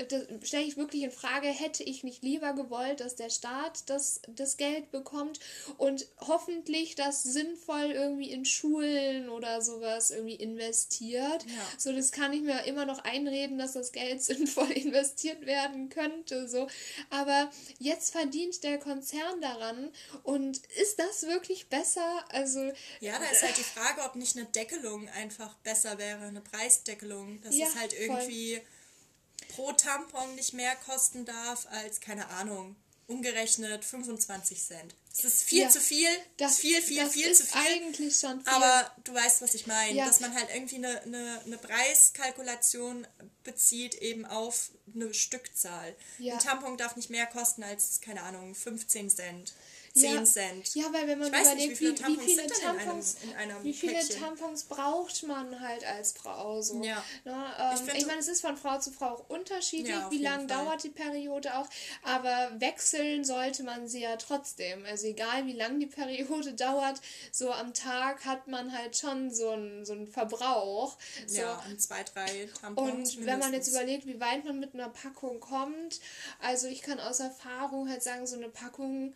stelle ich wirklich in Frage, hätte ich nicht lieber gewollt, dass der Staat das, das Geld bekommt und hoffentlich das sinnvoll irgendwie in Schulen oder sowas irgendwie investiert. Ja. So, das kann ich mir immer noch einreden, dass das Geld [laughs] sinnvoll investiert werden könnte. So. Aber jetzt verdient der Konzern daran und ist das wirklich besser? Also. Ja, da ist halt die Frage, ob nicht eine Deckelung einfach besser wäre, eine Preisdeckelung. Dass ja, es halt irgendwie voll. pro Tampon nicht mehr kosten darf als, keine Ahnung, umgerechnet 25 Cent. Das ist viel ja, zu viel. Das viel, viel, das viel zu viel. Eigentlich schon viel. Aber du weißt, was ich meine. Ja. Dass man halt irgendwie eine, eine, eine Preiskalkulation bezieht, eben auf eine Stückzahl. Ja. Ein Tampon darf nicht mehr kosten als, keine Ahnung, 15 Cent. 10 ja, Cent. Ja, weil wenn man überlegt, nicht, wie, viele wie, wie, viele Tampons, in einem, in einem wie viele Päckchen. Tampons braucht man halt als Frau so. Ja. Na, ne, ähm, ich, ich meine, es ist von Frau zu Frau auch unterschiedlich, ja, wie lange dauert die Periode auch, aber wechseln sollte man sie ja trotzdem. Also egal wie lang die Periode [laughs] dauert, so am Tag hat man halt schon so einen so einen Verbrauch. So. Ja, zwei, drei Tampons. Und mindestens. wenn man jetzt überlegt, wie weit man mit einer Packung kommt, also ich kann aus Erfahrung halt sagen, so eine Packung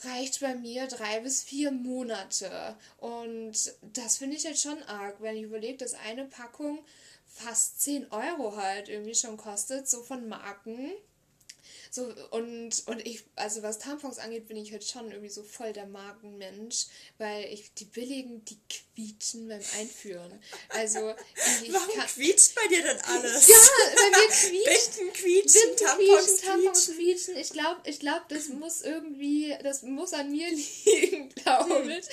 reicht bei mir drei bis vier Monate. Und das finde ich jetzt schon arg, wenn ich überlege, dass eine Packung fast 10 Euro halt irgendwie schon kostet, so von Marken. So, und, und ich, also was Tampons angeht, bin ich halt schon irgendwie so voll der Markenmensch, weil ich die billigen, die quietschen beim Einführen. Also, [laughs] ich, Warum kann, quietscht bei dir denn alles? Ja, bei mir [laughs] quietscht. Binden quietschen, Binden Tampons quietschen, Tampons quietschen. Ich glaube, ich glaub, das muss irgendwie, das muss an mir [laughs] liegen, glaube ich.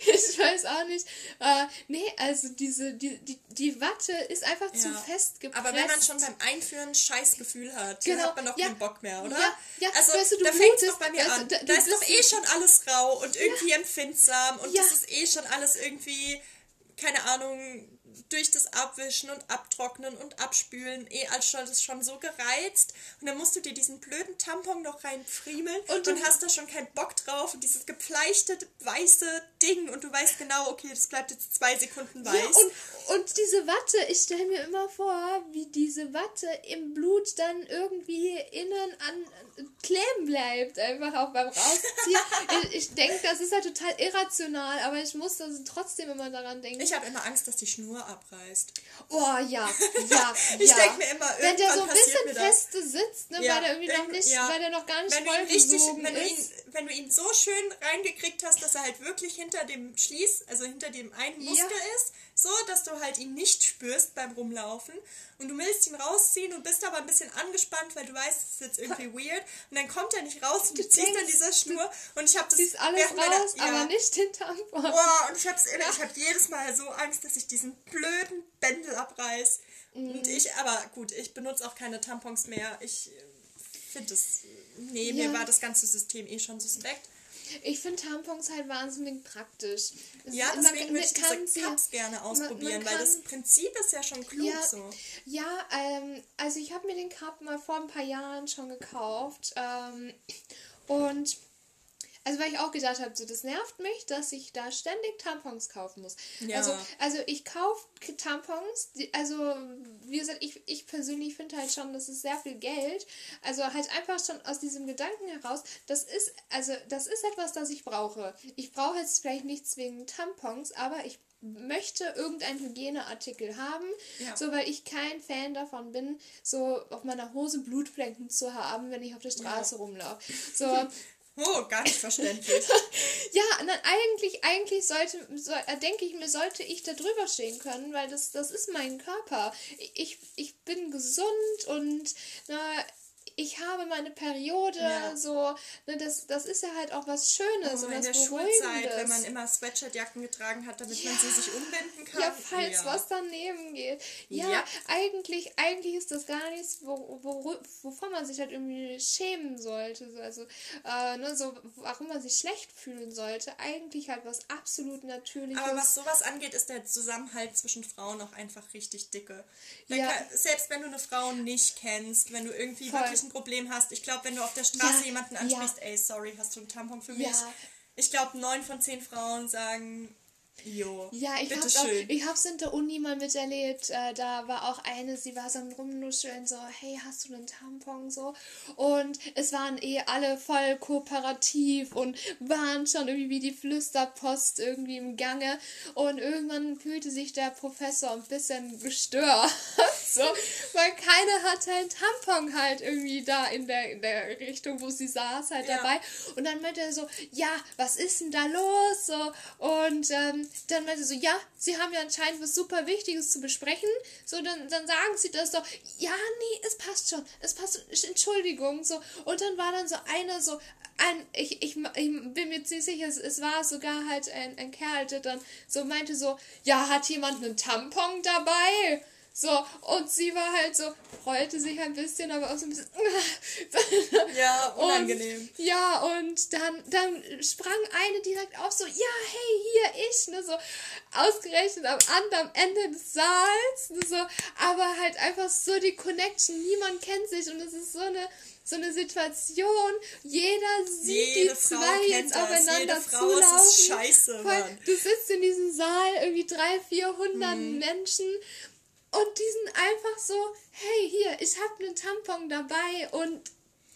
ich weiß auch nicht. Äh, nee, also diese, die, die, die Watte ist einfach ja. zu fest gepresst. Aber wenn man schon beim Einführen ein scheiß Gefühl hat, genau. dann hat man doch ja. keinen Bock mehr, oder? Ja, ja. Also, weißt du, du da fängt es doch bei mir weißt, an. Da, da ist doch eh schon alles rau und irgendwie empfindsam und das ist eh schon alles irgendwie, keine Ahnung, durch das Abwischen und Abtrocknen und Abspülen eh alles schon so gereizt. Und dann musst du dir diesen blöden Tampon noch reinfriemeln und, und hast da schon keinen Bock drauf. Und dieses gefleischte weiße Ding. Und du weißt genau, okay, das bleibt jetzt zwei Sekunden weiß. Ja, und, und diese Watte, ich stelle mir immer vor, wie diese Watte im Blut dann irgendwie innen an kleben bleibt. Einfach auch beim Rausziehen. [laughs] ich, ich denke, das ist halt total irrational, aber ich muss das trotzdem immer daran denken. Ich habe immer Angst, dass die Schnur abreißt. Oh ja, [laughs] ja. ich ja. denke mir immer, wenn der so ein bisschen feste sitzt, ne, ja, weil der irgendwie noch nicht, ja. weil der noch gar nicht voll richtig, wenn du, ihn, wenn du ihn so schön reingekriegt hast, dass er halt wirklich hinter dem Schließ, also hinter dem einen Muskel ist, so, dass du halt ihn nicht spürst beim Rumlaufen und du willst ihn rausziehen und bist aber ein bisschen angespannt, weil du weißt, es ist jetzt irgendwie weird und dann kommt er nicht raus und du, du ziehst an dieser Schnur und ich habe das ist alles raus, meiner, aber nicht hinterm Boah, und ich habe hab jedes Mal so Angst, dass ich diesen blöden Bändel abreiß. Mhm. Und ich, aber gut, ich benutze auch keine Tampons mehr. Ich finde das, nee, ja. mir war das ganze System eh schon suspekt. Ich finde Tampons halt wahnsinnig praktisch. Ja, deswegen würde ich diese Cups gerne ausprobieren, man, man weil das Prinzip ist ja schon klug ja, so. Ja, ähm, also ich habe mir den Cup mal vor ein paar Jahren schon gekauft ähm, und also weil ich auch gedacht habe, so das nervt mich, dass ich da ständig Tampons kaufen muss. Ja. Also, also ich kaufe Tampons, die, also wie gesagt, ich, ich persönlich finde halt schon, das ist sehr viel Geld. Also halt einfach schon aus diesem Gedanken heraus, das ist, also das ist etwas, das ich brauche. Ich brauche jetzt vielleicht nicht zwingend Tampons, aber ich möchte irgendeinen Hygieneartikel haben, ja. so weil ich kein Fan davon bin, so auf meiner Hose Blutflecken zu haben, wenn ich auf der Straße ja. rumlaufe. So [laughs] Oh, gar nicht verständlich. [laughs] ja, dann eigentlich, eigentlich sollte, so, äh, denke ich mir, sollte ich da drüber stehen können, weil das, das ist mein Körper. Ich, ich bin gesund und na, ich habe meine Periode, ja. so, ne, das, das ist ja halt auch was Schönes oh, und in der Schulzeit, wenn man immer Sweatshirtjacken getragen hat, damit ja. man sie sich umbinden kann. Ja, falls ja. was daneben geht. Ja, ja, Eigentlich, eigentlich ist das gar nichts, wo, wo, wovon man sich halt irgendwie schämen sollte. Also, äh, ne, so, warum man sich schlecht fühlen sollte. Eigentlich halt was absolut Natürliches. Aber was sowas angeht, ist der Zusammenhalt zwischen Frauen auch einfach richtig dicke. Kann, selbst wenn du eine Frau nicht kennst, wenn du irgendwie Voll. wirklich ein Problem hast. Ich glaube, wenn du auf der Straße ja, jemanden ansprichst, ja. ey, sorry, hast du einen Tampon für mich? Ja. Ich glaube, neun von zehn Frauen sagen, Jo, ja, ich habe es in der Uni mal miterlebt. Äh, da war auch eine, sie war so am Rumnuscheln, so, hey, hast du einen Tampon? So. Und es waren eh alle voll kooperativ und waren schon irgendwie wie die Flüsterpost irgendwie im Gange. Und irgendwann fühlte sich der Professor ein bisschen gestört. [laughs] so, weil keiner hatte einen Tampon halt irgendwie da in der, in der Richtung, wo sie saß, halt ja. dabei. Und dann meinte er so, ja, was ist denn da los? So, und ähm, dann meinte sie so, ja, sie haben ja anscheinend was super Wichtiges zu besprechen. So, dann, dann sagen sie das doch, ja, nee, es passt schon, es passt, Entschuldigung, so. Und dann war dann so einer so, ein, ich, ich, ich bin mir ziemlich sicher, es, es war sogar halt ein, ein Kerl, der dann so meinte so, ja, hat jemand einen Tampon dabei? So, und sie war halt so, freute sich ein bisschen, aber auch so ein bisschen. [laughs] ja, unangenehm. Und, ja, und dann, dann sprang eine direkt auf, so, ja, hey, hier, ich, ne, so, ausgerechnet am anderen Ende des Saals, ne, so, aber halt einfach so die Connection, niemand kennt sich und es ist so eine so eine Situation, jeder sieht Jede die zwei jetzt das. aufeinander Jede Frau zulaufen. Ist scheiße, Mann. Du sitzt in diesem Saal, irgendwie 300, 400 hm. Menschen und die sind einfach so, hey, hier, ich habe einen Tampon dabei und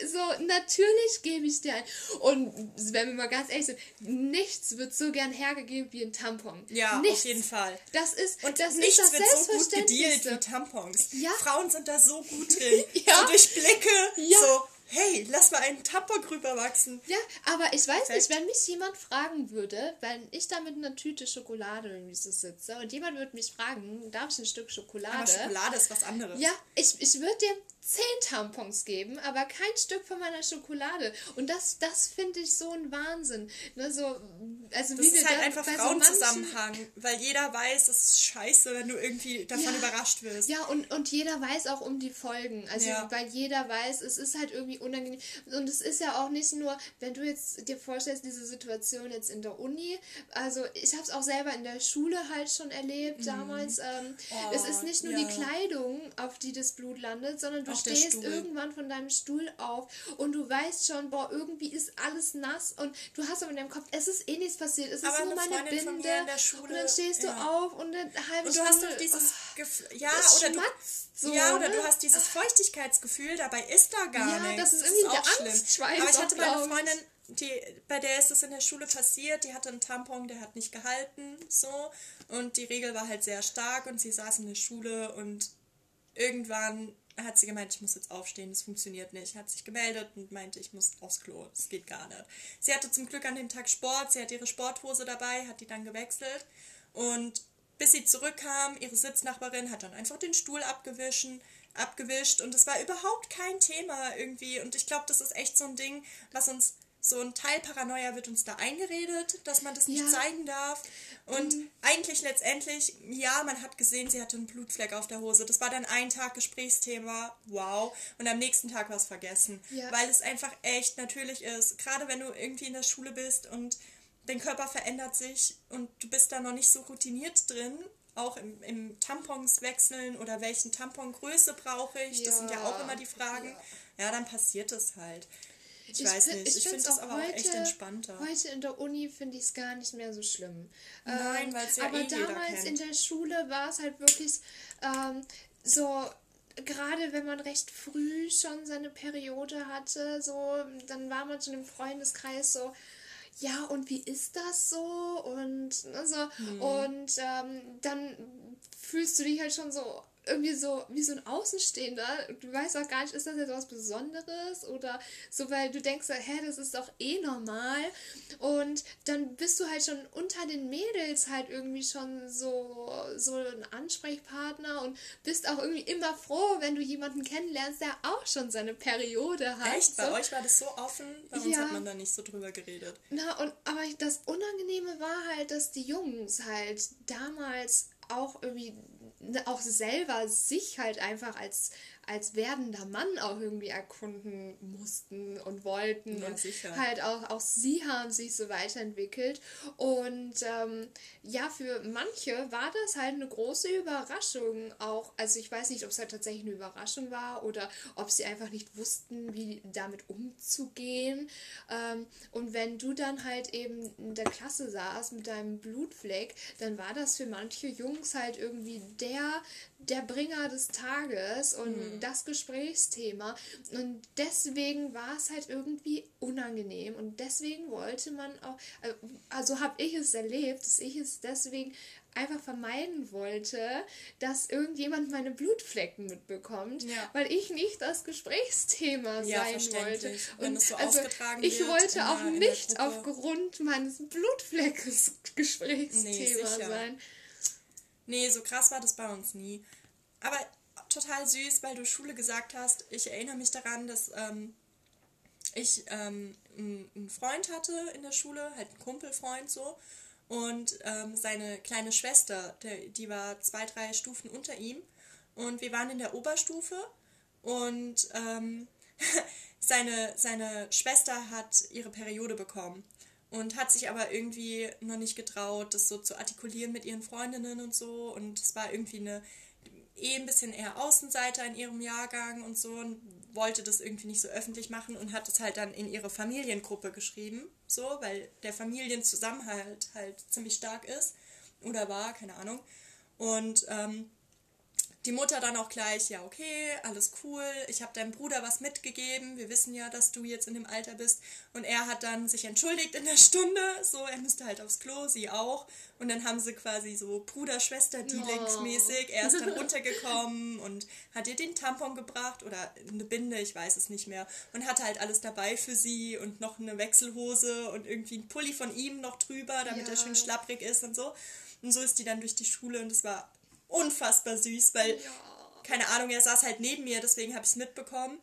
so, natürlich gebe ich dir ein. Und wenn wir mal ganz ehrlich sind, nichts wird so gern hergegeben wie ein Tampon. Ja, nichts. auf jeden Fall. Das ist, und das nichts ist das wird so gut gedealt wie Tampons. Ja. Frauen sind da so gut drin. [laughs] ja. So durch Blicke, ja. so hey, lass mal einen Tampon rüberwachsen. Ja, aber ich weiß nicht, wenn mich jemand fragen würde, wenn ich da mit einer Tüte Schokolade irgendwie so sitze und jemand würde mich fragen, darf ich ein Stück Schokolade? Aber Schokolade ist was anderes. Ja, ich, ich würde dir zehn Tampons geben, aber kein Stück von meiner Schokolade. Und das, das finde ich so ein Wahnsinn. Ne, so, also das wie ist halt einfach Frauenzusammenhang, so weil jeder weiß, es ist scheiße, wenn du irgendwie davon ja, überrascht wirst. Ja, und, und jeder weiß auch um die Folgen. Also ja. weil jeder weiß, es ist halt irgendwie unangenehm. Und es ist ja auch nicht nur, wenn du jetzt dir vorstellst, diese Situation jetzt in der Uni, also ich habe es auch selber in der Schule halt schon erlebt mhm. damals. Ähm, oh, es ist nicht nur ja. die Kleidung, auf die das Blut landet, sondern du stehst irgendwann von deinem Stuhl auf und du weißt schon, boah, irgendwie ist alles nass und du hast aber in deinem Kopf, es ist eh nichts passiert, es aber ist nur meine Binde und dann stehst ja. du auf und dann halbe Und du hast doch dieses oh, Gefühl, ja, oder du, so, ja, oder ne? du hast dieses Feuchtigkeitsgefühl, dabei ist da gar ja, nichts. Ja, das ist irgendwie das ist der Angstschweiß. Aber ich hatte meine Freundin, die, bei der ist es in der Schule passiert, die hatte einen Tampon, der hat nicht gehalten, so. Und die Regel war halt sehr stark und sie saß in der Schule und irgendwann hat sie gemeint, ich muss jetzt aufstehen, das funktioniert nicht. Hat sich gemeldet und meinte, ich muss aufs Klo, das geht gar nicht. Sie hatte zum Glück an dem Tag Sport, sie hat ihre Sporthose dabei, hat die dann gewechselt. Und bis sie zurückkam, ihre Sitznachbarin hat dann einfach den Stuhl abgewischen, abgewischt. Und es war überhaupt kein Thema irgendwie. Und ich glaube, das ist echt so ein Ding, was uns so ein Teil Paranoia wird uns da eingeredet, dass man das nicht ja. zeigen darf. Und mhm. eigentlich letztendlich, ja, man hat gesehen, sie hatte einen Blutfleck auf der Hose. Das war dann ein Tag Gesprächsthema, wow. Und am nächsten Tag war es vergessen. Ja. Weil es einfach echt natürlich ist. Gerade wenn du irgendwie in der Schule bist und dein Körper verändert sich und du bist da noch nicht so routiniert drin, auch im, im Tampons wechseln oder welchen Tampongröße brauche ich, ja. das sind ja auch immer die Fragen. Ja, dann passiert es halt. Ich, ich weiß nicht, ich, ich finde es aber heute, auch echt entspannter. Heute in der Uni finde ich es gar nicht mehr so schlimm. Nein, ähm, weil es ja Aber eh damals in der Schule war es halt wirklich ähm, so gerade wenn man recht früh schon seine Periode hatte, so, dann war man schon im Freundeskreis so, ja, und wie ist das so? Und, also, hm. und ähm, dann fühlst du dich halt schon so irgendwie so wie so ein Außenstehender. Du weißt auch gar nicht, ist das jetzt was Besonderes oder so, weil du denkst, hä, das ist doch eh normal. Und dann bist du halt schon unter den Mädels halt irgendwie schon so, so ein Ansprechpartner und bist auch irgendwie immer froh, wenn du jemanden kennenlernst, der auch schon seine Periode hat. Echt? Bei so. euch war das so offen? Bei uns ja. hat man da nicht so drüber geredet. Na, und aber das Unangenehme war halt, dass die Jungs halt damals auch irgendwie auch selber sich halt einfach als als werdender Mann auch irgendwie erkunden mussten und wollten. Ja, und sicher. halt auch, auch sie haben sich so weiterentwickelt. Und ähm, ja, für manche war das halt eine große Überraschung auch. Also ich weiß nicht, ob es halt tatsächlich eine Überraschung war oder ob sie einfach nicht wussten, wie damit umzugehen. Ähm, und wenn du dann halt eben in der Klasse saßt mit deinem Blutfleck, dann war das für manche Jungs halt irgendwie der, der Bringer des Tages und mhm. das Gesprächsthema. Und deswegen war es halt irgendwie unangenehm. Und deswegen wollte man auch, äh, also habe ich es erlebt, dass ich es deswegen einfach vermeiden wollte, dass irgendjemand meine Blutflecken mitbekommt, ja. weil ich nicht das Gesprächsthema ja, sein wollte. Und so also ich wollte auch nicht aufgrund meines Blutfleckes [laughs] Gesprächsthema nee, sein. Nee, so krass war das bei uns nie. Aber total süß, weil du Schule gesagt hast. Ich erinnere mich daran, dass ähm, ich ähm, einen Freund hatte in der Schule, halt einen Kumpelfreund so. Und ähm, seine kleine Schwester, der, die war zwei, drei Stufen unter ihm. Und wir waren in der Oberstufe und ähm, [laughs] seine, seine Schwester hat ihre Periode bekommen und hat sich aber irgendwie noch nicht getraut, das so zu artikulieren mit ihren Freundinnen und so. Und es war irgendwie eine eh ein bisschen eher Außenseiter in ihrem Jahrgang und so und wollte das irgendwie nicht so öffentlich machen und hat es halt dann in ihre Familiengruppe geschrieben, so, weil der Familienzusammenhalt halt ziemlich stark ist oder war, keine Ahnung. Und ähm, die Mutter dann auch gleich, ja, okay, alles cool, ich habe deinem Bruder was mitgegeben, wir wissen ja, dass du jetzt in dem Alter bist. Und er hat dann sich entschuldigt in der Stunde, so, er müsste halt aufs Klo, sie auch. Und dann haben sie quasi so Bruder-Schwester-Dealings-mäßig. Oh. Er ist dann [laughs] runtergekommen und hat ihr den Tampon gebracht oder eine Binde, ich weiß es nicht mehr. Und hatte halt alles dabei für sie und noch eine Wechselhose und irgendwie ein Pulli von ihm noch drüber, damit ja. er schön schlapprig ist und so. Und so ist die dann durch die Schule und es war unfassbar süß, weil, ja. keine Ahnung, er saß halt neben mir, deswegen habe ich es mitbekommen.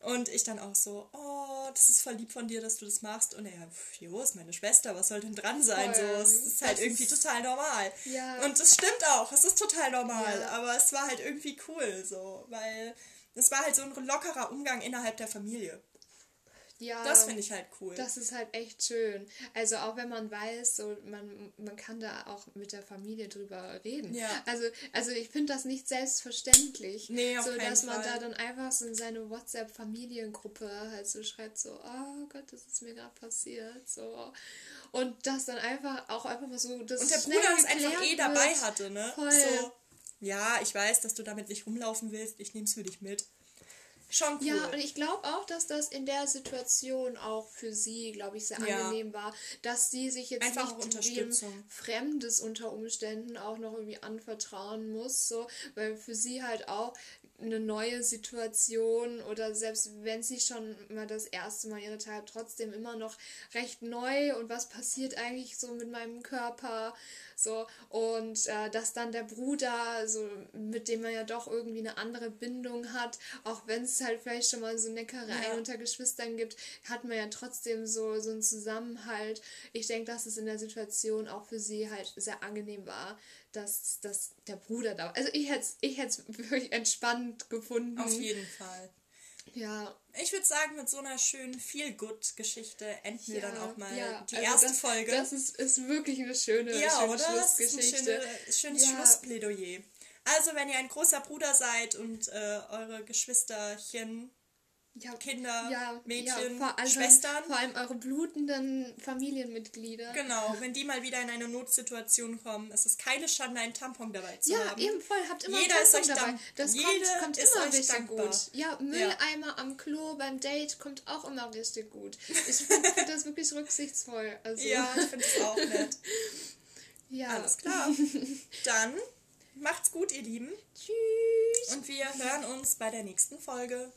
Und ich dann auch so, oh, das ist voll lieb von dir, dass du das machst. Und er, jo, ist meine Schwester, was soll denn dran sein? Voll. So, es ist halt das irgendwie ist, total normal. Ja. Und es stimmt auch, es ist total normal. Ja. Aber es war halt irgendwie cool, so, weil es war halt so ein lockerer Umgang innerhalb der Familie. Ja, das finde ich halt cool. Das ist halt echt schön. Also auch wenn man weiß, so man, man kann da auch mit der Familie drüber reden. Ja. Also, also ich finde das nicht selbstverständlich. Nee, auf so dass man Fall. da dann einfach so in seine WhatsApp-Familiengruppe halt so schreibt, so, oh Gott, das ist mir gerade passiert. So. Und das dann einfach auch einfach mal so das Und der Bruder es einfach eh dabei hatte, ne? Voll. So, ja, ich weiß, dass du damit nicht rumlaufen willst, ich nehme es für dich mit schon cool. Ja, und ich glaube auch, dass das in der Situation auch für sie, glaube ich, sehr ja. angenehm war, dass sie sich jetzt Einfach nicht Fremdes unter Umständen auch noch irgendwie anvertrauen muss, so, weil für sie halt auch eine neue Situation oder selbst wenn sie schon mal das erste Mal ihre Teil trotzdem immer noch recht neu und was passiert eigentlich so mit meinem Körper so, und äh, dass dann der Bruder, so, mit dem man ja doch irgendwie eine andere Bindung hat, auch wenn es halt vielleicht schon mal so Neckereien ja. unter Geschwistern gibt, hat man ja trotzdem so, so einen Zusammenhalt. Ich denke, dass es in der Situation auch für sie halt sehr angenehm war, dass, dass der Bruder da war. Also ich hätte es ich wirklich entspannt gefunden. Auf jeden Fall. Ja. Ich würde sagen, mit so einer schönen Feel-Good-Geschichte enden ja, wir dann auch mal ja, die also erste das, Folge. Das ist, ist wirklich eine schöne, ja, schöne oder? Schlussgeschichte. Das ist ein schöne, schönes ja. Schlussplädoyer. Also, wenn ihr ein großer Bruder seid und äh, eure Geschwisterchen ja, Kinder, ja, Mädchen, ja, vor Schwestern. Vor allem eure blutenden Familienmitglieder. Genau, wenn die mal wieder in eine Notsituation kommen, ist es keine Schande, einen Tampon dabei zu haben. Ja, eben voll, habt immer Jeder einen Tampon ist euch dabei. Das Jede kommt, kommt immer richtig dankbar. gut. Ja, Mülleimer am Klo beim Date kommt auch immer richtig gut. Ich finde find das wirklich rücksichtsvoll. Also. Ja, ich finde es auch nett. [laughs] ja. Alles klar. [laughs] Dann macht's gut, ihr Lieben. Tschüss. Und wir hören uns bei der nächsten Folge.